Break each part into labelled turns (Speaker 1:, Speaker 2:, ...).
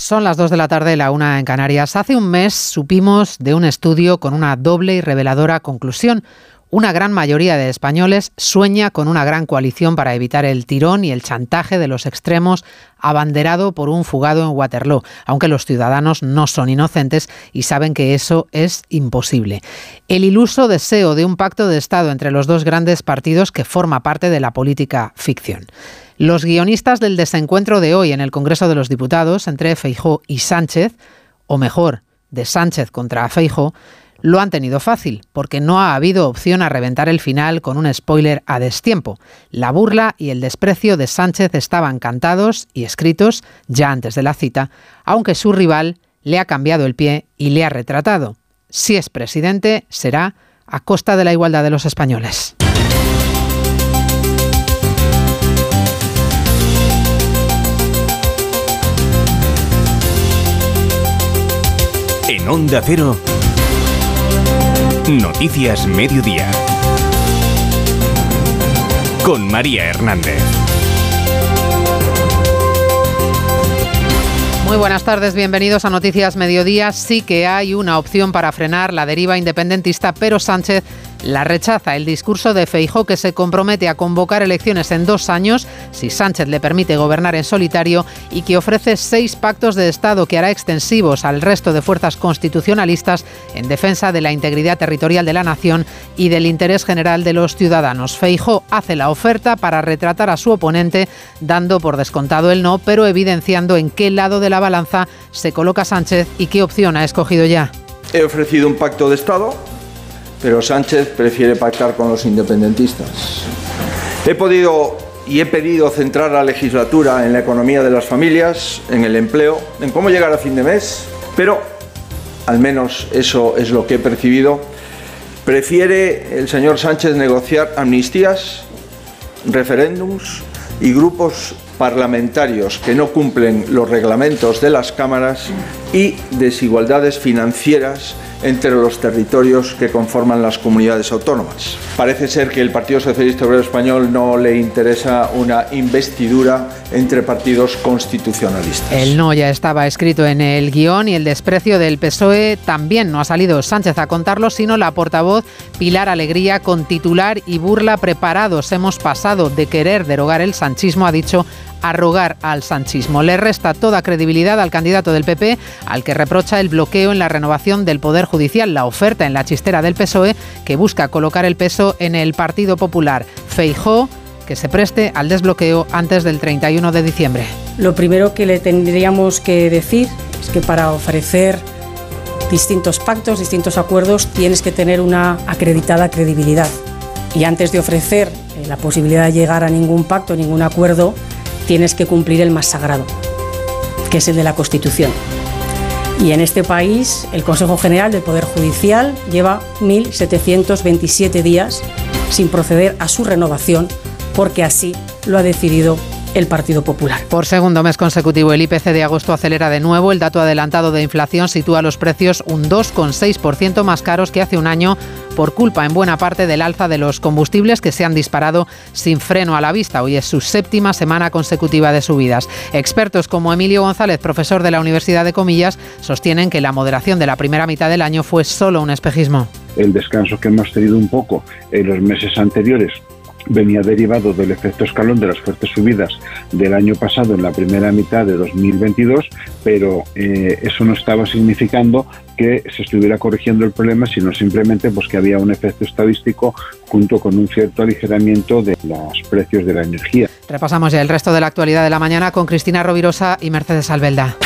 Speaker 1: Son las 2 de la tarde, la una en Canarias. Hace un mes supimos de un estudio con una doble y reveladora conclusión. Una gran mayoría de españoles sueña con una gran coalición para evitar el tirón y el chantaje de los extremos abanderado por un fugado en Waterloo, aunque los ciudadanos no son inocentes y saben que eso es imposible. El iluso deseo de un pacto de Estado entre los dos grandes partidos que forma parte de la política ficción. Los guionistas del desencuentro de hoy en el Congreso de los Diputados entre Feijó y Sánchez, o mejor, de Sánchez contra Feijó, lo han tenido fácil, porque no ha habido opción a reventar el final con un spoiler a destiempo. La burla y el desprecio de Sánchez estaban cantados y escritos ya antes de la cita, aunque su rival le ha cambiado el pie y le ha retratado. Si es presidente, será a costa de la igualdad de los españoles.
Speaker 2: En Onda Cero. Noticias Mediodía. Con María Hernández.
Speaker 1: Muy buenas tardes, bienvenidos a Noticias Mediodía. Sí que hay una opción para frenar la deriva independentista, pero Sánchez la rechaza el discurso de Feijó que se compromete a convocar elecciones en dos años si Sánchez le permite gobernar en solitario y que ofrece seis pactos de Estado que hará extensivos al resto de fuerzas constitucionalistas en defensa de la integridad territorial de la nación y del interés general de los ciudadanos. Feijó hace la oferta para retratar a su oponente dando por descontado el no, pero evidenciando en qué lado de la balanza se coloca Sánchez y qué opción ha escogido ya.
Speaker 3: He ofrecido un pacto de Estado pero Sánchez prefiere pactar con los independentistas. He podido y he pedido centrar la legislatura en la economía de las familias, en el empleo, en cómo llegar a fin de mes, pero al menos eso es lo que he percibido. Prefiere el señor Sánchez negociar amnistías, referéndums y grupos parlamentarios que no cumplen los reglamentos de las cámaras y desigualdades financieras entre los territorios que conforman las comunidades autónomas. Parece ser que el Partido Socialista Obrero Español no le interesa una investidura entre partidos constitucionalistas.
Speaker 1: El no ya estaba escrito en el guion y el desprecio del PSOE también no ha salido Sánchez a contarlo, sino la portavoz Pilar Alegría con titular y burla preparados. Hemos pasado de querer derogar el sanchismo, ha dicho, arrogar al sanchismo. Le resta toda credibilidad al candidato del PP, al que reprocha el bloqueo en la renovación del Poder Judicial, la oferta en la chistera del PSOE, que busca colocar el peso en el Partido Popular. Feijó que se preste al desbloqueo antes del 31 de diciembre.
Speaker 4: Lo primero que le tendríamos que decir es que para ofrecer distintos pactos, distintos acuerdos, tienes que tener una acreditada credibilidad. Y antes de ofrecer eh, la posibilidad de llegar a ningún pacto, ningún acuerdo, tienes que cumplir el más sagrado, que es el de la Constitución. Y en este país, el Consejo General del Poder Judicial lleva 1.727 días sin proceder a su renovación, porque así lo ha decidido el Partido Popular.
Speaker 1: Por segundo mes consecutivo, el IPC de agosto acelera de nuevo. El dato adelantado de inflación sitúa los precios un 2,6% más caros que hace un año por culpa en buena parte del alza de los combustibles que se han disparado sin freno a la vista. Hoy es su séptima semana consecutiva de subidas. Expertos como Emilio González, profesor de la Universidad de Comillas, sostienen que la moderación de la primera mitad del año fue solo un espejismo.
Speaker 5: El descanso que hemos tenido un poco en los meses anteriores venía derivado del efecto escalón de las fuertes subidas del año pasado en la primera mitad de 2022, pero eh, eso no estaba significando que se estuviera corrigiendo el problema, sino simplemente pues, que había un efecto estadístico junto con un cierto aligeramiento de los precios de la energía.
Speaker 1: Repasamos ya el resto de la actualidad de la mañana con Cristina Rovirosa y Mercedes Albelda.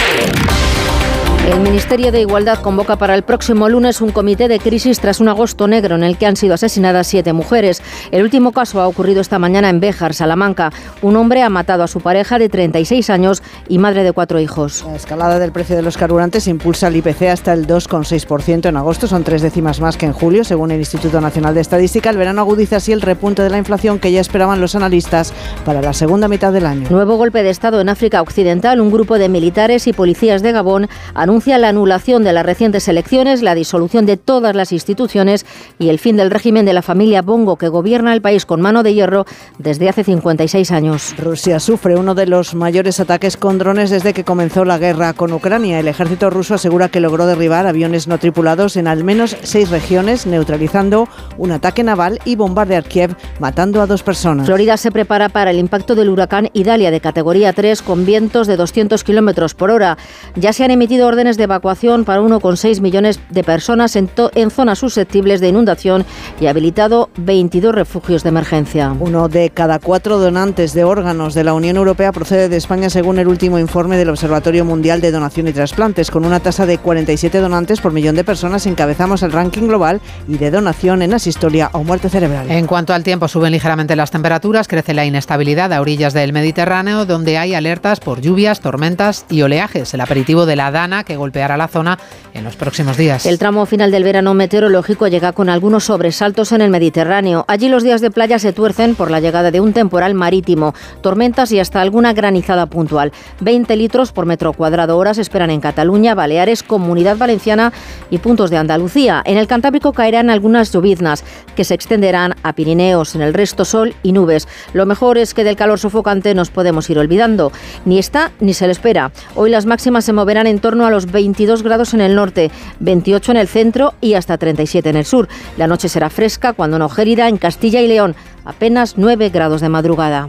Speaker 6: El Ministerio de Igualdad convoca para el próximo lunes un comité de crisis tras un agosto negro en el que han sido asesinadas siete mujeres. El último caso ha ocurrido esta mañana en Béjar, Salamanca. Un hombre ha matado a su pareja de 36 años y madre de cuatro hijos.
Speaker 7: La escalada del precio de los carburantes impulsa el IPC hasta el 2,6% en agosto. Son tres décimas más que en julio, según el Instituto Nacional de Estadística. El verano agudiza así el repunte de la inflación que ya esperaban los analistas para la segunda mitad del año.
Speaker 6: Nuevo golpe de Estado en África Occidental. Un grupo de militares y policías de Gabón anuncia Anuncia la anulación de las recientes elecciones, la disolución de todas las instituciones y el fin del régimen de la familia Bongo que gobierna el país con mano de hierro desde hace 56 años.
Speaker 7: Rusia sufre uno de los mayores ataques con drones desde que comenzó la guerra con Ucrania. El ejército ruso asegura que logró derribar aviones no tripulados en al menos seis regiones, neutralizando un ataque naval y bombardear Kiev, matando a dos personas.
Speaker 6: Florida se prepara para el impacto del huracán Idalia de categoría 3 con vientos de 200 kilómetros por hora. Ya se han emitido órdenes de evacuación para 1,6 millones de personas en, en zonas susceptibles de inundación y habilitado 22 refugios de emergencia.
Speaker 7: Uno de cada cuatro donantes de órganos de la Unión Europea procede de España, según el último informe del Observatorio Mundial de Donación y Trasplantes. Con una tasa de 47 donantes por millón de personas, encabezamos el ranking global y de donación en asistolia o muerte cerebral.
Speaker 1: En cuanto al tiempo, suben ligeramente las temperaturas, crece la inestabilidad a orillas del Mediterráneo, donde hay alertas por lluvias, tormentas y oleajes. El aperitivo de la Dana que golpeará la zona en los próximos días.
Speaker 6: El tramo final del verano meteorológico llega con algunos sobresaltos en el Mediterráneo. Allí los días de playa se tuercen por la llegada de un temporal marítimo, tormentas y hasta alguna granizada puntual. 20 litros por metro cuadrado hora se esperan en Cataluña, Baleares, Comunidad Valenciana y puntos de Andalucía. En el Cantábrico caerán algunas lloviznas que se extenderán a Pirineos, en el resto sol y nubes. Lo mejor es que del calor sofocante nos podemos ir olvidando. Ni está ni se le espera. Hoy las máximas se moverán en torno a los 22 grados en el norte, 28 en el centro y hasta 37 en el sur. La noche será fresca cuando no gélida en Castilla y León, apenas 9 grados de madrugada.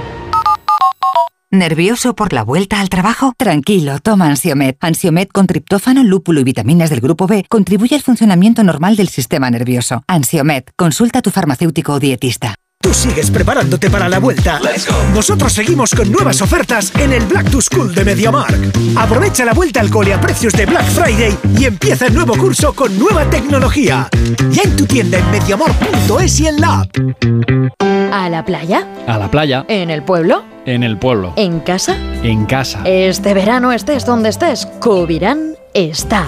Speaker 8: ¿Nervioso por la vuelta al trabajo? Tranquilo, toma Ansiomet. Ansiomet con triptófano, lúpulo y vitaminas del grupo B contribuye al funcionamiento normal del sistema nervioso. Ansiomet, consulta a tu farmacéutico o dietista.
Speaker 9: Tú sigues preparándote para la vuelta. Nosotros seguimos con nuevas ofertas en el Black to School de MediaMark. Aprovecha la vuelta al cole a precios de Black Friday y empieza el nuevo curso con nueva tecnología. Ya en tu tienda en mediamark.es y en la app.
Speaker 10: ¿A la playa?
Speaker 11: A la playa.
Speaker 10: ¿En el pueblo?
Speaker 11: En el pueblo.
Speaker 10: ¿En casa?
Speaker 11: En casa.
Speaker 10: Este verano estés donde estés, Covirán está.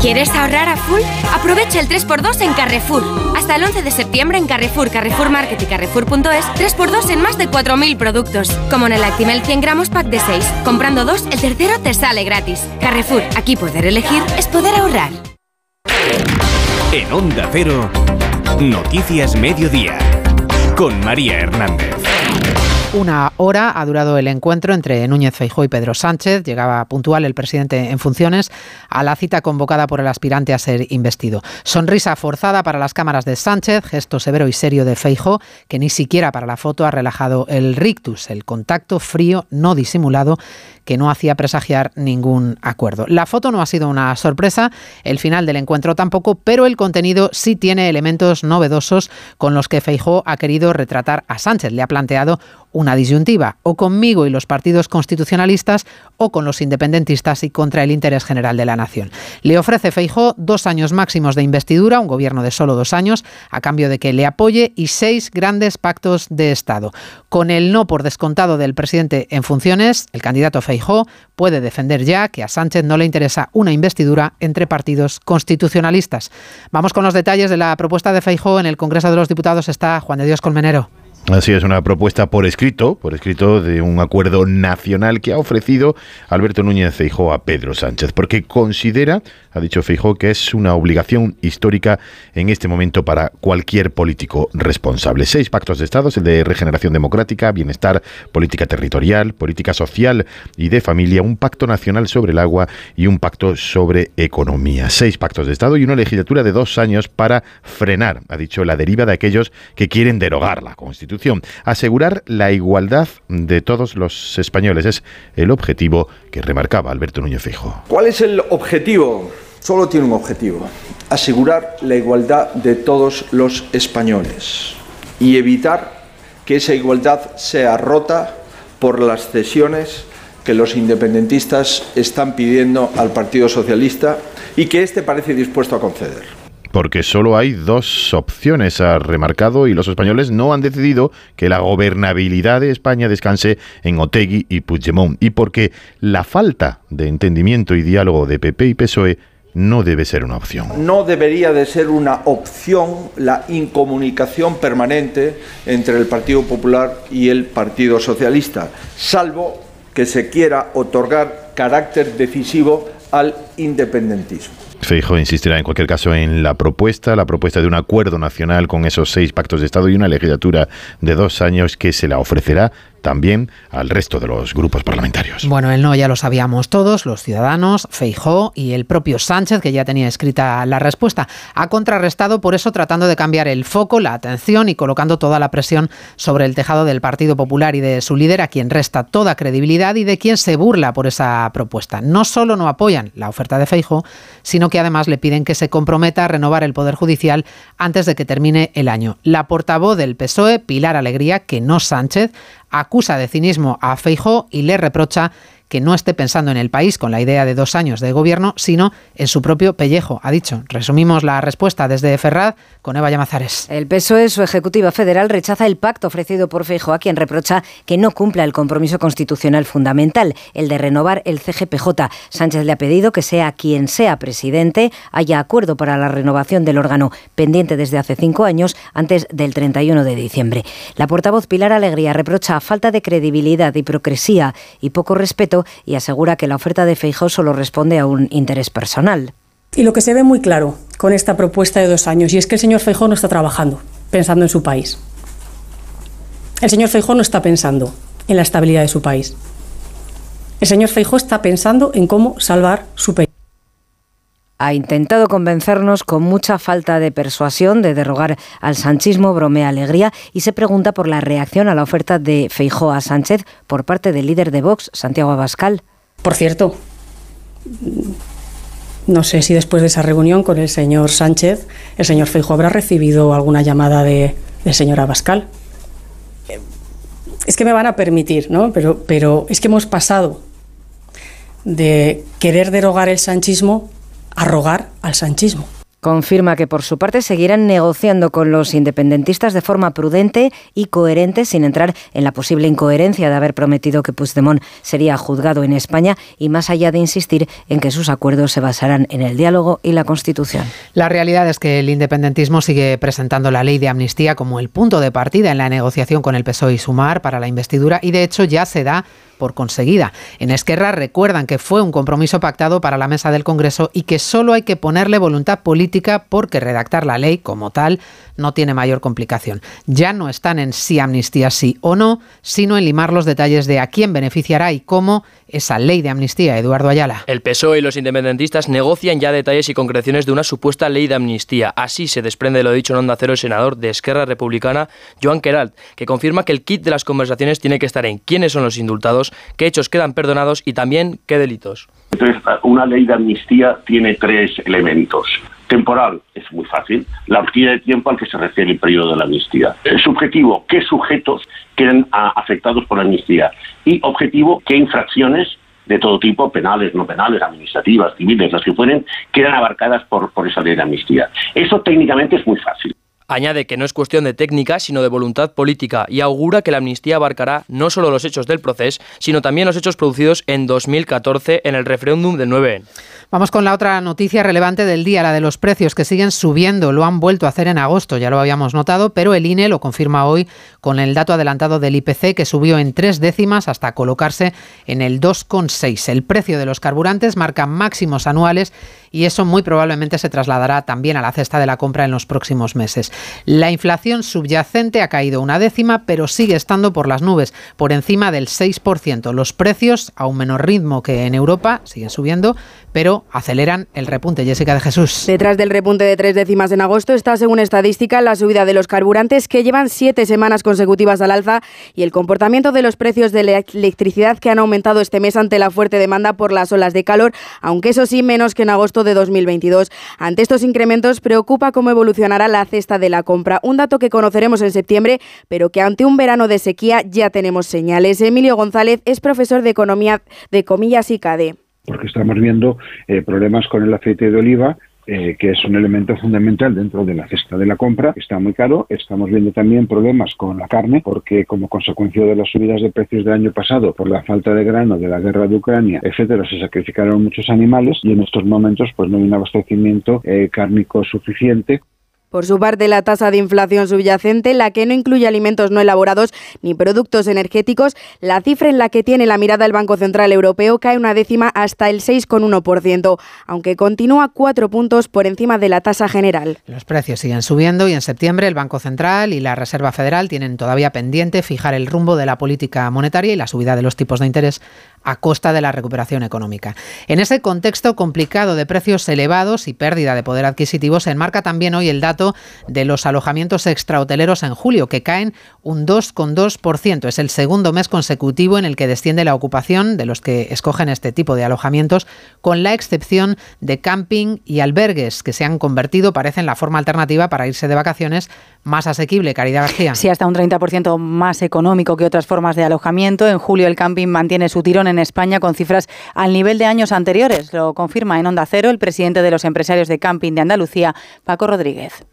Speaker 12: ¿Quieres ahorrar a full? Aprovecha el 3x2 en Carrefour. Hasta el 11 de septiembre en Carrefour, Carrefour Market y Carrefour.es, 3x2 en más de 4.000 productos. Como en el Actimel 100 gramos pack de 6. Comprando dos, el tercero te sale gratis. Carrefour, aquí poder elegir es poder ahorrar.
Speaker 2: En Onda Cero, Noticias Mediodía, con María Hernández.
Speaker 1: Una hora ha durado el encuentro entre Núñez Feijó y Pedro Sánchez. Llegaba puntual el presidente en funciones a la cita convocada por el aspirante a ser investido. Sonrisa forzada para las cámaras de Sánchez, gesto severo y serio de Feijó, que ni siquiera para la foto ha relajado el rictus, el contacto frío no disimulado que no hacía presagiar ningún acuerdo. La foto no ha sido una sorpresa, el final del encuentro tampoco, pero el contenido sí tiene elementos novedosos con los que Feijó ha querido retratar a Sánchez. Le ha planteado una disyuntiva, o conmigo y los partidos constitucionalistas, o con los independentistas y contra el interés general de la nación. Le ofrece Feijó dos años máximos de investidura, un gobierno de solo dos años, a cambio de que le apoye y seis grandes pactos de Estado. Con el no por descontado del presidente en funciones, el candidato Feijó puede defender ya que a Sánchez no le interesa una investidura entre partidos constitucionalistas. Vamos con los detalles de la propuesta de Feijó. En el Congreso de los Diputados está Juan de Dios Colmenero.
Speaker 13: Así es, una propuesta por escrito, por escrito de un acuerdo nacional que ha ofrecido Alberto Núñez Feijó a Pedro Sánchez, porque considera, ha dicho Feijó, que es una obligación histórica en este momento para cualquier político responsable. Seis pactos de Estado, el de regeneración democrática, bienestar, política territorial, política social y de familia, un pacto nacional sobre el agua y un pacto sobre economía. Seis pactos de Estado y una legislatura de dos años para frenar, ha dicho, la deriva de aquellos que quieren derogar la Constitución Asegurar la igualdad de todos los españoles es el objetivo que remarcaba Alberto Núñez Fijo.
Speaker 3: ¿Cuál es el objetivo? Solo tiene un objetivo, asegurar la igualdad de todos los españoles y evitar que esa igualdad sea rota por las cesiones que los independentistas están pidiendo al Partido Socialista y que éste parece dispuesto a conceder.
Speaker 13: Porque solo hay dos opciones, ha remarcado, y los españoles no han decidido que la gobernabilidad de España descanse en Otegui y Puigdemont. Y porque la falta de entendimiento y diálogo de PP y PSOE no debe ser una opción.
Speaker 3: No debería de ser una opción la incomunicación permanente entre el Partido Popular y el Partido Socialista, salvo que se quiera otorgar carácter decisivo al independentismo.
Speaker 13: Feijo insistirá en cualquier caso en la propuesta, la propuesta de un acuerdo nacional con esos seis pactos de Estado y una legislatura de dos años que se la ofrecerá también al resto de los grupos parlamentarios.
Speaker 1: Bueno, el no ya lo sabíamos todos, los ciudadanos, Feijó y el propio Sánchez, que ya tenía escrita la respuesta. Ha contrarrestado por eso tratando de cambiar el foco, la atención y colocando toda la presión sobre el tejado del Partido Popular y de su líder, a quien resta toda credibilidad y de quien se burla por esa propuesta. No solo no apoyan la oferta de Feijó, sino que además le piden que se comprometa a renovar el Poder Judicial antes de que termine el año. La portavoz del PSOE, Pilar Alegría, que no Sánchez, acusa de cinismo a Feijó y le reprocha que no esté pensando en el país con la idea de dos años de gobierno, sino en su propio pellejo, ha dicho. Resumimos la respuesta desde Ferraz con Eva Llamazares.
Speaker 14: El PSOE, su ejecutiva federal, rechaza el pacto ofrecido por Feijóo, a quien reprocha que no cumpla el compromiso constitucional fundamental, el de renovar el CGPJ. Sánchez le ha pedido que sea quien sea presidente, haya acuerdo para la renovación del órgano pendiente desde hace cinco años, antes del 31 de diciembre. La portavoz Pilar Alegría reprocha falta de credibilidad, hipocresía y poco respeto y asegura que la oferta de Feijóo solo responde a un interés personal.
Speaker 4: Y lo que se ve muy claro con esta propuesta de dos años, y es que el señor Feijóo no está trabajando pensando en su país. El señor Feijóo no está pensando en la estabilidad de su país. El señor Feijóo está pensando en cómo salvar su país
Speaker 14: ha intentado convencernos con mucha falta de persuasión de derrogar al sanchismo, bromea alegría y se pregunta por la reacción a la oferta de Feijó a Sánchez por parte del líder de Vox, Santiago Abascal.
Speaker 4: Por cierto, no sé si después de esa reunión con el señor Sánchez, el señor Feijó habrá recibido alguna llamada de, del señor Abascal. Es que me van a permitir, ¿no? Pero, pero es que hemos pasado de querer derogar el sanchismo arrogar al sanchismo.
Speaker 14: Confirma que por su parte seguirán negociando con los independentistas de forma prudente y coherente, sin entrar en la posible incoherencia de haber prometido que Puigdemont sería juzgado en España y más allá de insistir en que sus acuerdos se basarán en el diálogo y la Constitución.
Speaker 1: La realidad es que el independentismo sigue presentando la ley de amnistía como el punto de partida en la negociación con el PSOE y Sumar para la investidura y de hecho ya se da por conseguida. En Esquerra recuerdan que fue un compromiso pactado para la mesa del Congreso y que solo hay que ponerle voluntad política porque redactar la ley como tal no tiene mayor complicación. Ya no están en si amnistía sí o no, sino en limar los detalles de a quién beneficiará y cómo esa ley de amnistía, Eduardo Ayala.
Speaker 15: El PSOE y los independentistas negocian ya detalles y concreciones de una supuesta ley de amnistía. Así se desprende de lo dicho en Onda Cero el senador de Esquerra Republicana, Joan Queralt, que confirma que el kit de las conversaciones tiene que estar en quiénes son los indultados, qué hechos quedan perdonados y también qué delitos.
Speaker 16: Entonces, una ley de amnistía tiene tres elementos. Temporal, es muy fácil, la horquilla de tiempo al que se refiere el periodo de la amnistía. Subjetivo, qué sujetos quedan afectados por la amnistía. Y objetivo, qué infracciones de todo tipo, penales, no penales, administrativas, civiles, las que fueren, quedan abarcadas por, por esa ley de amnistía. Eso técnicamente es muy fácil.
Speaker 15: Añade que no es cuestión de técnica, sino de voluntad política y augura que la amnistía abarcará no solo los hechos del proceso, sino también los hechos producidos en 2014 en el referéndum del 9
Speaker 1: Vamos con la otra noticia relevante del día, la de los precios que siguen subiendo. Lo han vuelto a hacer en agosto, ya lo habíamos notado, pero el INE lo confirma hoy con el dato adelantado del IPC que subió en tres décimas hasta colocarse en el 2,6. El precio de los carburantes marca máximos anuales y eso muy probablemente se trasladará también a la cesta de la compra en los próximos meses. La inflación subyacente ha caído una décima, pero sigue estando por las nubes, por encima del 6%. Los precios a un menor ritmo que en Europa siguen subiendo, pero aceleran el repunte. Jessica de Jesús.
Speaker 17: Detrás del repunte de tres décimas en agosto está, según estadística, la subida de los carburantes que llevan siete semanas consecutivas al alza y el comportamiento de los precios de la electricidad que han aumentado este mes ante la fuerte demanda por las olas de calor, aunque eso sí menos que en de 2022. Ante estos incrementos preocupa cómo evolucionará la cesta de la compra, un dato que conoceremos en septiembre, pero que ante un verano de sequía ya tenemos señales. Emilio González es profesor de economía de Comillas y CADE
Speaker 5: porque estamos viendo eh, problemas con el aceite de oliva eh, que es un elemento fundamental dentro de la cesta de la compra, está muy caro. Estamos viendo también problemas con la carne, porque como consecuencia de las subidas de precios del año pasado, por la falta de grano, de la guerra de Ucrania, etcétera, se sacrificaron muchos animales y en estos momentos pues no hay un abastecimiento eh, cárnico suficiente.
Speaker 17: Por su parte, la tasa de inflación subyacente, la que no incluye alimentos no elaborados ni productos energéticos, la cifra en la que tiene la mirada el Banco Central Europeo cae una décima hasta el 6,1%, aunque continúa cuatro puntos por encima de la tasa general.
Speaker 1: Los precios siguen subiendo y en septiembre el Banco Central y la Reserva Federal tienen todavía pendiente fijar el rumbo de la política monetaria y la subida de los tipos de interés a costa de la recuperación económica. En ese contexto complicado de precios elevados y pérdida de poder adquisitivo se enmarca también hoy el dato de los alojamientos extrahoteleros en julio, que caen un 2,2%. Es el segundo mes consecutivo en el que desciende la ocupación de los que escogen este tipo de alojamientos, con la excepción de camping y albergues, que se han convertido, parecen la forma alternativa para irse de vacaciones más asequible. Caridad García.
Speaker 18: Sí, hasta un 30% más económico que otras formas de alojamiento. En julio el camping mantiene su tirón en España con cifras al nivel de años anteriores. Lo confirma en Onda Cero el presidente de los empresarios de camping de Andalucía, Paco Rodríguez.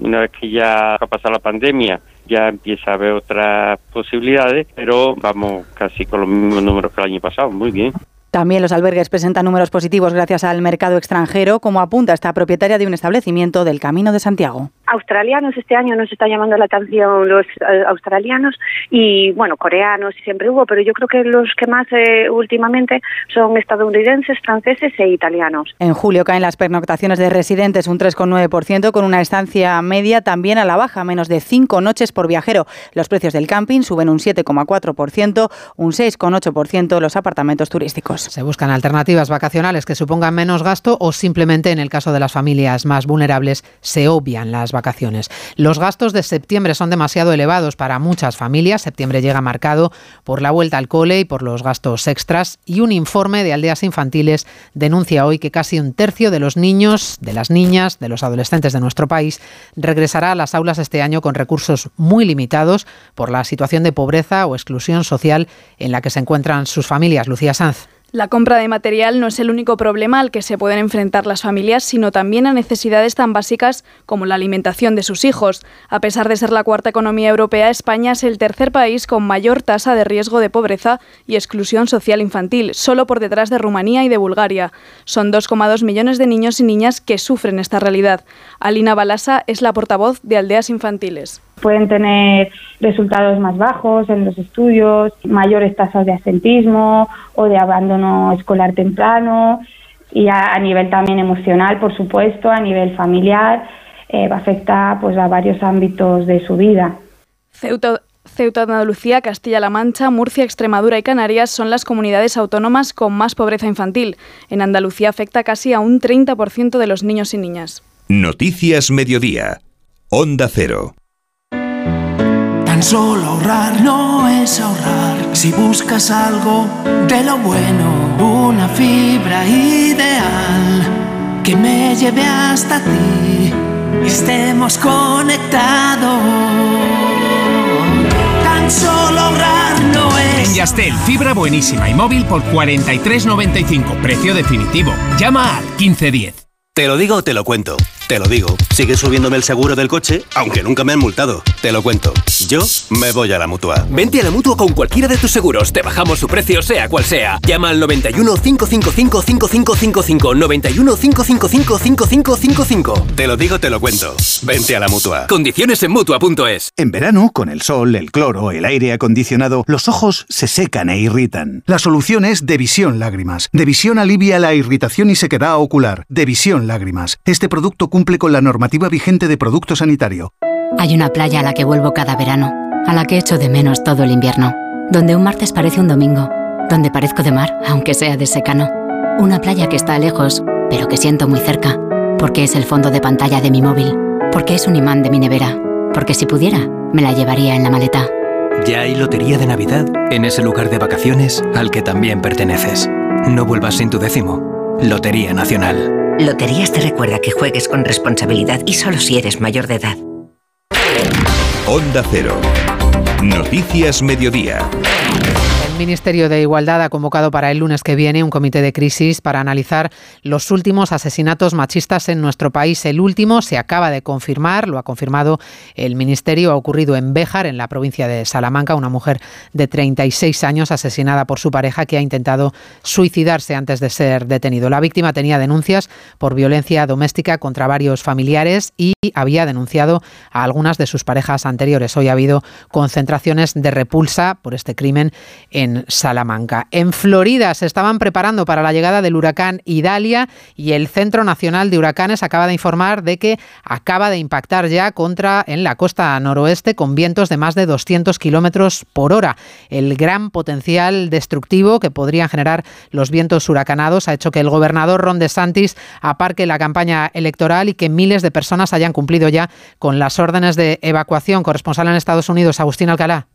Speaker 19: Una vez que ya ha pasado la pandemia, ya empieza a haber otras posibilidades, pero vamos casi con los mismos números que el año pasado. Muy bien.
Speaker 18: También los albergues presentan números positivos gracias al mercado extranjero, como apunta esta propietaria de un establecimiento del Camino de Santiago.
Speaker 20: Australianos, este año nos está llamando la atención los eh, australianos y, bueno, coreanos siempre hubo, pero yo creo que los que más eh, últimamente son estadounidenses, franceses e italianos.
Speaker 18: En julio caen las pernoctaciones de residentes un 3,9%, con una estancia media también a la baja, menos de 5 noches por viajero. Los precios del camping suben un 7,4%, un 6,8% los apartamentos turísticos.
Speaker 1: Se buscan alternativas vacacionales que supongan menos gasto o simplemente en el caso de las familias más vulnerables se obvian las vacaciones. Los gastos de septiembre son demasiado elevados para muchas familias. Septiembre llega marcado por la vuelta al cole y por los gastos extras y un informe de aldeas infantiles denuncia hoy que casi un tercio de los niños, de las niñas, de los adolescentes de nuestro país regresará a las aulas este año con recursos muy limitados por la situación de pobreza o exclusión social en la que se encuentran sus familias. Lucía Sanz.
Speaker 21: La compra de material no es el único problema al que se pueden enfrentar las familias, sino también a necesidades tan básicas como la alimentación de sus hijos. A pesar de ser la cuarta economía europea, España es el tercer país con mayor tasa de riesgo de pobreza y exclusión social infantil, solo por detrás de Rumanía y de Bulgaria. Son 2,2 millones de niños y niñas que sufren esta realidad. Alina Balasa es la portavoz de Aldeas Infantiles
Speaker 22: pueden tener resultados más bajos en los estudios, mayores tasas de asentismo o de abandono escolar temprano y a, nivel también emocional, por supuesto, a nivel familiar, eh, va a afectar pues, a varios ámbitos de su vida.
Speaker 21: Ceuta, Ceuta, Andalucía, Castilla-La Mancha, Murcia, Extremadura y Canarias son las comunidades autónomas con más pobreza infantil. En Andalucía afecta casi a un 30% de los niños y niñas.
Speaker 2: Noticias Mediodía. Onda Cero.
Speaker 23: Tan solo ahorrar no es ahorrar. Si buscas algo de lo bueno, una fibra ideal que me lleve hasta ti, estemos conectados. Tan solo ahorrar no es.
Speaker 24: En Yastel, fibra buenísima y móvil por 43.95, precio definitivo. Llama al 1510.
Speaker 25: Te lo digo, te lo cuento. Te lo digo. Sigue subiéndome el seguro del coche, aunque nunca me han multado. Te lo cuento. Yo me voy a la mutua.
Speaker 26: Vente a la mutua con cualquiera de tus seguros. Te bajamos su precio, sea cual sea. Llama al 91 555 5555. 91 555 5555.
Speaker 25: Te lo digo, te lo cuento. Vente a la mutua.
Speaker 26: Condiciones en mutua.es.
Speaker 27: En verano, con el sol, el cloro, el aire acondicionado, los ojos se secan e irritan. La solución es Devisión Lágrimas. Devisión alivia la irritación y sequedad ocular. Devisión Lágrimas. Este producto cumple con la normativa vigente de producto sanitario.
Speaker 28: Hay una playa a la que vuelvo cada verano, a la que echo de menos todo el invierno, donde un martes parece un domingo, donde parezco de mar, aunque sea de secano. Una playa que está lejos, pero que siento muy cerca, porque es el fondo de pantalla de mi móvil, porque es un imán de mi nevera, porque si pudiera, me la llevaría en la maleta.
Speaker 26: Ya hay lotería de Navidad en ese lugar de vacaciones al que también perteneces. No vuelvas sin tu décimo. Lotería Nacional.
Speaker 29: Loterías te recuerda que juegues con responsabilidad y solo si eres mayor de edad.
Speaker 2: Onda Cero. Noticias Mediodía.
Speaker 1: Ministerio de Igualdad ha convocado para el lunes que viene un comité de crisis para analizar los últimos asesinatos machistas en nuestro país. El último se acaba de confirmar, lo ha confirmado el Ministerio, ha ocurrido en Béjar, en la provincia de Salamanca, una mujer de 36 años asesinada por su pareja que ha intentado suicidarse antes de ser detenido. La víctima tenía denuncias por violencia doméstica contra varios familiares y había denunciado a algunas de sus parejas anteriores. Hoy ha habido concentraciones de repulsa por este crimen en Salamanca. En Florida se estaban preparando para la llegada del huracán Idalia y el Centro Nacional de Huracanes acaba de informar de que acaba de impactar ya contra en la costa noroeste con vientos de más de 200 kilómetros por hora. El gran potencial destructivo que podrían generar los vientos huracanados ha hecho que el gobernador Ron DeSantis aparque la campaña electoral y que miles de personas hayan cumplido ya con las órdenes de evacuación. Corresponsal en Estados Unidos, Agustín Alcalá.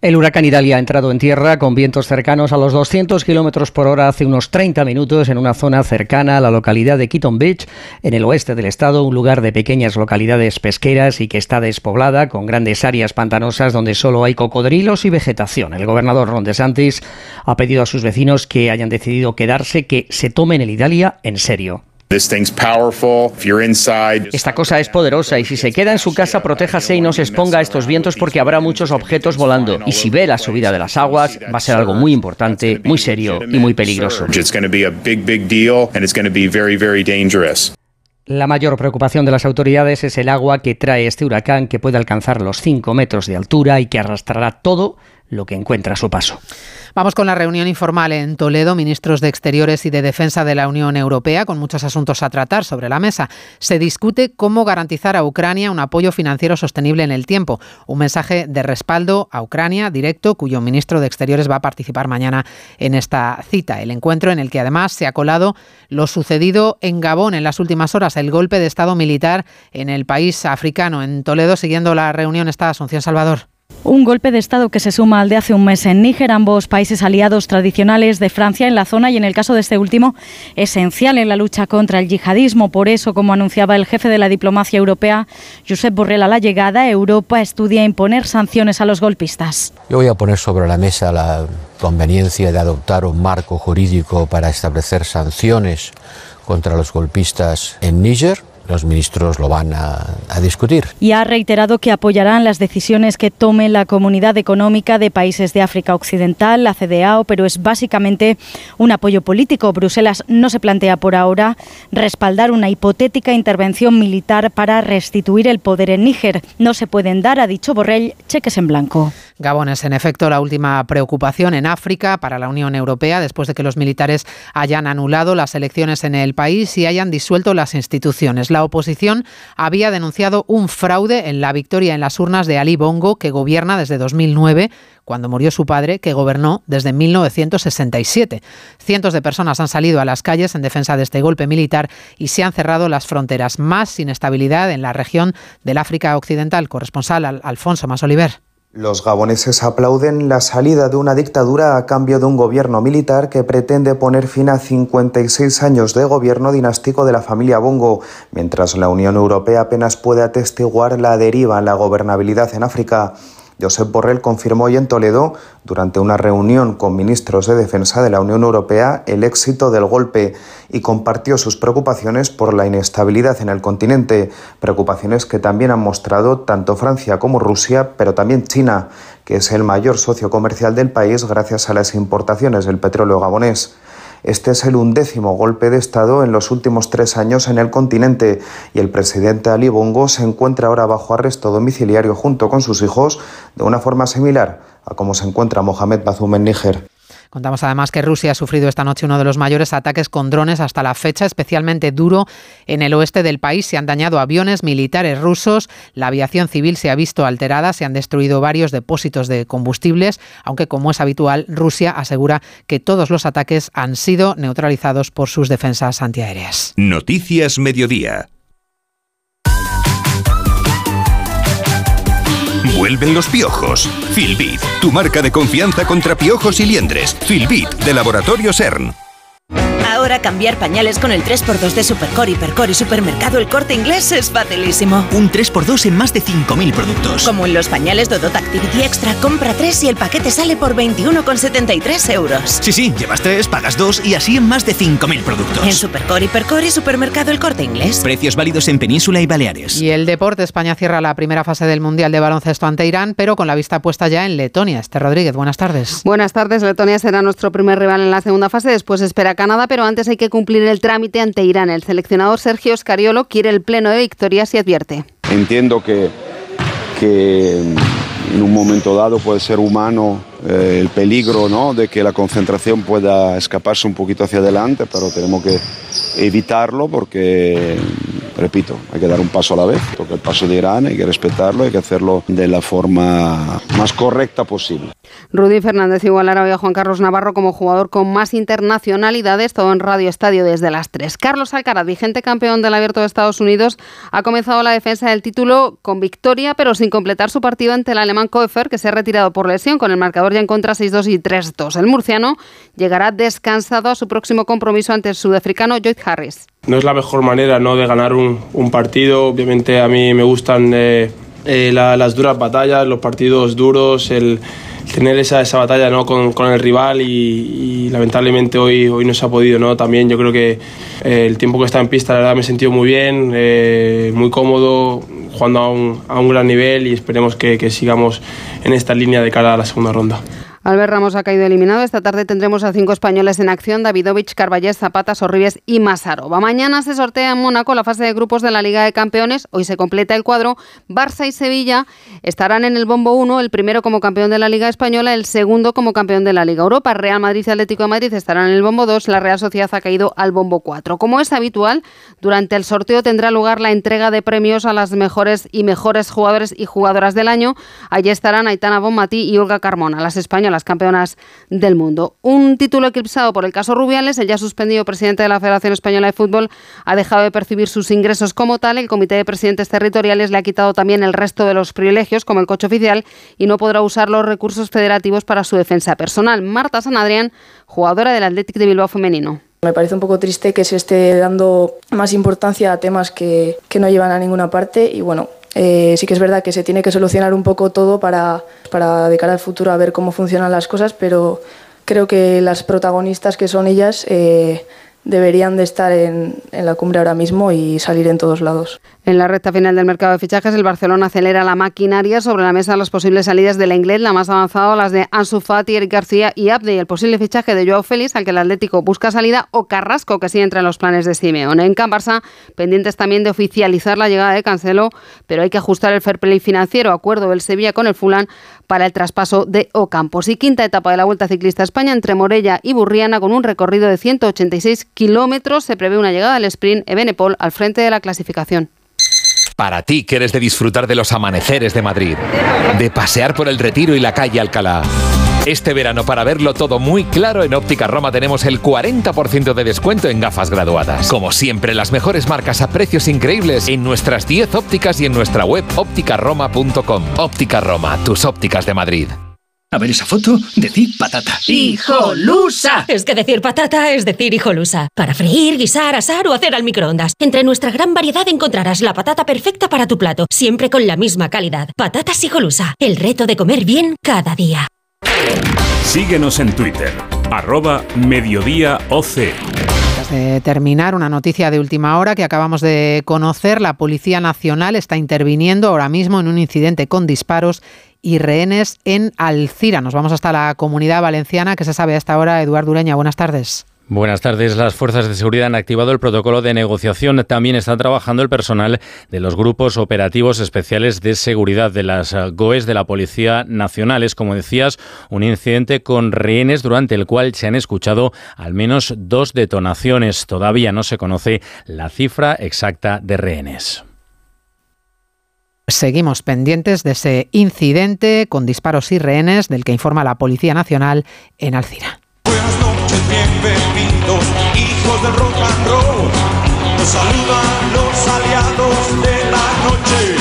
Speaker 30: El huracán Idalia ha entrado en tierra con vientos cercanos a los 200 kilómetros por hora hace unos 30 minutos en una zona cercana a la localidad de Keaton Beach, en el oeste del estado, un lugar de pequeñas localidades pesqueras y que está despoblada con grandes áreas pantanosas donde solo hay cocodrilos y vegetación. El gobernador Ron DeSantis ha pedido a sus vecinos que hayan decidido quedarse que se tomen el Idalia en serio. Esta cosa es poderosa y si se queda en su casa, protéjase y no se exponga a estos vientos porque habrá muchos objetos volando. Y si ve la subida de las aguas, va a ser algo muy importante, muy serio y muy peligroso. La mayor preocupación de las autoridades es el agua que trae este huracán que puede alcanzar los 5 metros de altura y que arrastrará todo lo que encuentra a su paso.
Speaker 1: Vamos con la reunión informal en Toledo, ministros de Exteriores y de Defensa de la Unión Europea, con muchos asuntos a tratar sobre la mesa. Se discute cómo garantizar a Ucrania un apoyo financiero sostenible en el tiempo. Un mensaje de respaldo a Ucrania directo, cuyo ministro de Exteriores va a participar mañana en esta cita. El encuentro en el que además se ha colado lo sucedido en Gabón en las últimas horas, el golpe de Estado militar en el país africano. En Toledo, siguiendo la reunión, está Asunción Salvador.
Speaker 31: Un golpe de Estado que se suma al de hace un mes en Níger, ambos países aliados tradicionales de Francia en la zona y en el caso de este último, esencial en la lucha contra el yihadismo. Por eso, como anunciaba el jefe de la diplomacia europea, Josep Borrell, a la llegada, Europa estudia imponer sanciones a los golpistas.
Speaker 32: Yo voy a poner sobre la mesa la conveniencia de adoptar un marco jurídico para establecer sanciones contra los golpistas en Níger los ministros lo van a, discutir.
Speaker 31: Y ha reiterado que apoyarán las decisiones que tome la Comunidad Económica de Países de África Occidental, la CDAO, pero es básicamente un apoyo político. Bruselas no se plantea por ahora respaldar una hipotética intervención militar para restituir el poder en Níger. No se pueden dar, ha dicho Borrell, cheques en blanco.
Speaker 1: Gabón es en efecto la última preocupación en África para la Unión Europea después de que los militares hayan anulado las elecciones en el país y hayan disuelto las instituciones. La oposición había denunciado un fraude en la victoria en las urnas de Ali Bongo, que gobierna desde 2009 cuando murió su padre, que gobernó desde 1967. Cientos de personas han salido a las calles en defensa de este golpe militar y se han cerrado las fronteras. Más inestabilidad en la región del África Occidental. Corresponsal Alfonso Masoliver.
Speaker 33: Los gaboneses aplauden la salida de una dictadura a cambio de un gobierno militar que pretende poner fin a 56 años de gobierno dinástico de la familia Bongo, mientras la Unión Europea apenas puede atestiguar la deriva en la gobernabilidad en África. Josep Borrell confirmó hoy en Toledo, durante una reunión con ministros de Defensa de la Unión Europea, el éxito del golpe y compartió sus preocupaciones por la inestabilidad en el continente, preocupaciones que también han mostrado tanto Francia como Rusia, pero también China, que es el mayor socio comercial del país gracias a las importaciones del petróleo gabonés. Este es el undécimo golpe de Estado en los últimos tres años en el continente y el presidente Ali Bongo se encuentra ahora bajo arresto domiciliario junto con sus hijos de una forma similar a como se encuentra Mohamed Bazoum en Níger.
Speaker 1: Contamos además que Rusia ha sufrido esta noche uno de los mayores ataques con drones hasta la fecha, especialmente duro en el oeste del país. Se han dañado aviones militares rusos, la aviación civil se ha visto alterada, se han destruido varios depósitos de combustibles, aunque como es habitual, Rusia asegura que todos los ataques han sido neutralizados por sus defensas antiaéreas.
Speaker 2: Noticias Mediodía. Vuelven los piojos. Filbit, tu marca de confianza contra piojos y liendres. Filbit, de Laboratorio CERN.
Speaker 34: Ahora cambiar pañales con el 3x2 de Supercore, Hipercore y Supermercado El Corte Inglés es facilísimo.
Speaker 35: Un 3x2 en más de 5.000 productos.
Speaker 34: Como en los pañales Dodot Activity Extra, compra 3 y el paquete sale por 21,73 euros.
Speaker 35: Sí, sí, llevas 3, pagas 2 y así en más de 5.000 productos.
Speaker 34: En Supercore, Hipercore y Supermercado El Corte Inglés.
Speaker 35: Precios válidos en Península y Baleares.
Speaker 1: Y el deporte, España cierra la primera fase del Mundial de Baloncesto ante Irán, pero con la vista puesta ya en Letonia. Este Rodríguez, buenas tardes.
Speaker 36: Buenas tardes, Letonia será nuestro primer rival en la segunda fase, después espera Canadá, pero antes hay que cumplir el trámite ante Irán. El seleccionador Sergio Scariolo quiere el pleno de victorias y advierte.
Speaker 37: Entiendo que, que en un momento dado puede ser humano eh, el peligro ¿no? de que la concentración pueda escaparse un poquito hacia adelante, pero tenemos que evitarlo porque, repito, hay que dar un paso a la vez. Toca el paso de Irán, hay que respetarlo, hay que hacerlo de la forma más correcta posible.
Speaker 36: Rudy Fernández igualará hoy a Juan Carlos Navarro como jugador con más internacionalidades, todo en Radio Estadio desde las 3. Carlos Alcaraz, vigente campeón del Abierto de Estados Unidos, ha comenzado la defensa del título con victoria, pero sin completar su partido ante el alemán Koefer, que se ha retirado por lesión con el marcador ya en contra 6-2 y 3-2. El murciano llegará descansado a su próximo compromiso ante el sudafricano Lloyd Harris.
Speaker 38: No es la mejor manera ¿no? de ganar un, partido. Obviamente a mí me gustan eh, eh, la, las duras batallas, los partidos duros, el tener esa, esa batalla ¿no? con, con el rival y, lamentablemente hoy, hoy no se ha podido. ¿no? También yo creo que eh, el tiempo que está en pista la verdad me he sentido muy bien, muy cómodo, jugando a un, a un gran nivel y esperemos que, que sigamos en esta línea de cara a la segunda ronda.
Speaker 36: Albert Ramos ha caído eliminado. Esta tarde tendremos a cinco españoles en acción: Davidovich, Carballés, Zapata, Sorribes y Masarova. Mañana se sortea en Mónaco la fase de grupos de la Liga de Campeones. Hoy se completa el cuadro. Barça y Sevilla estarán en el bombo 1, el primero como campeón de la Liga Española, el segundo como campeón de la Liga Europa. Real Madrid y Atlético de Madrid estarán en el bombo 2. La Real Sociedad ha caído al bombo 4. Como es habitual, durante el sorteo tendrá lugar la entrega de premios a las mejores y mejores jugadores y jugadoras del año. Allí estarán Aitana Bonmatí y Olga Carmona, las españolas campeonas del mundo. Un título eclipsado por el caso Rubiales, el ya suspendido presidente de la Federación Española de Fútbol ha dejado de percibir sus ingresos como tal. El Comité de Presidentes Territoriales le ha quitado también el resto de los privilegios, como el coche oficial, y no podrá usar los recursos federativos para su defensa personal. Marta San Adrián, jugadora del Athletic de Bilbao femenino.
Speaker 39: Me parece un poco triste que se esté dando más importancia a temas que, que no llevan a ninguna parte y bueno, eh, sí que es verdad que se tiene que solucionar un poco todo para, para de cara al futuro a ver cómo funcionan las cosas, pero creo que las protagonistas que son ellas eh, deberían de estar en, en, la cumbre ahora mismo y salir en todos lados.
Speaker 36: En la recta final del mercado de fichajes, el Barcelona acelera la maquinaria sobre la mesa las posibles salidas del inglés, la más avanzada las de Ansu Fati, Eric García y Abde, y el posible fichaje de Joao Félix, al que el Atlético busca salida, o Carrasco, que sí entra en los planes de Simeone. En Barça, pendientes también de oficializar la llegada de Cancelo, pero hay que ajustar el fair play financiero, acuerdo del Sevilla con el Fulán para el traspaso de Ocampos. Y quinta etapa de la Vuelta Ciclista a España entre Morella y Burriana con un recorrido de 186 kilómetros. Se prevé una llegada al sprint Ebenepol al frente de la clasificación.
Speaker 40: Para ti que eres de disfrutar de los amaneceres de Madrid, de pasear por el Retiro y la calle Alcalá. Este verano, para verlo todo muy claro, en Óptica Roma tenemos el 40% de descuento en gafas graduadas. Como siempre, las mejores marcas a precios increíbles en nuestras 10 ópticas y en nuestra web ópticaroma.com. Óptica Roma, tus ópticas de Madrid.
Speaker 41: A ver esa foto, decir patata.
Speaker 42: ¡Hijolusa! Es que decir patata es decir hijolusa. Para freír, guisar, asar o hacer al microondas. Entre nuestra gran variedad encontrarás la patata perfecta para tu plato, siempre con la misma calidad. Patatas hijolusa. El reto de comer bien cada día.
Speaker 2: Síguenos en Twitter, arroba mediodíaoc.
Speaker 1: De terminar, una noticia de última hora que acabamos de conocer. La Policía Nacional está interviniendo ahora mismo en un incidente con disparos y rehenes en Alcira. Nos vamos hasta la comunidad valenciana que se sabe hasta ahora. Eduardo Ureña, buenas tardes.
Speaker 43: Buenas tardes. Las fuerzas de seguridad han activado el protocolo de negociación. También está trabajando el personal de los grupos operativos especiales de seguridad de las GOES de la Policía Nacional. Es, como decías, un incidente con rehenes durante el cual se han escuchado al menos dos detonaciones. Todavía no se conoce la cifra exacta de rehenes.
Speaker 1: Seguimos pendientes de ese incidente con disparos y rehenes del que informa la Policía Nacional en Alcira.
Speaker 23: Bienvenidos, hijos del rock and roll. Nos saludan los aliados de la noche.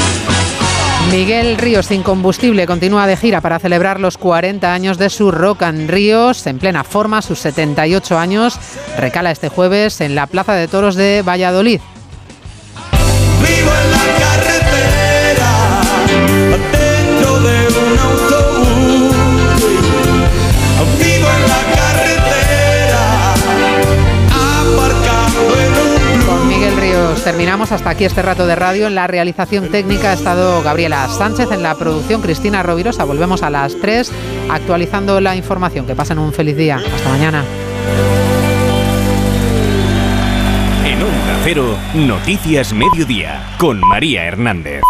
Speaker 1: Miguel Ríos sin combustible continúa de gira para celebrar los 40 años de su Rock and Ríos en plena forma, sus 78 años. Recala este jueves en la Plaza de Toros de Valladolid. Terminamos hasta aquí este rato de radio. En la realización técnica ha estado Gabriela Sánchez, en la producción Cristina Rovirosa. Volvemos a las 3 actualizando la información. Que pasen un feliz día. Hasta mañana.
Speaker 2: En Onda Cero, Noticias Mediodía, con María Hernández.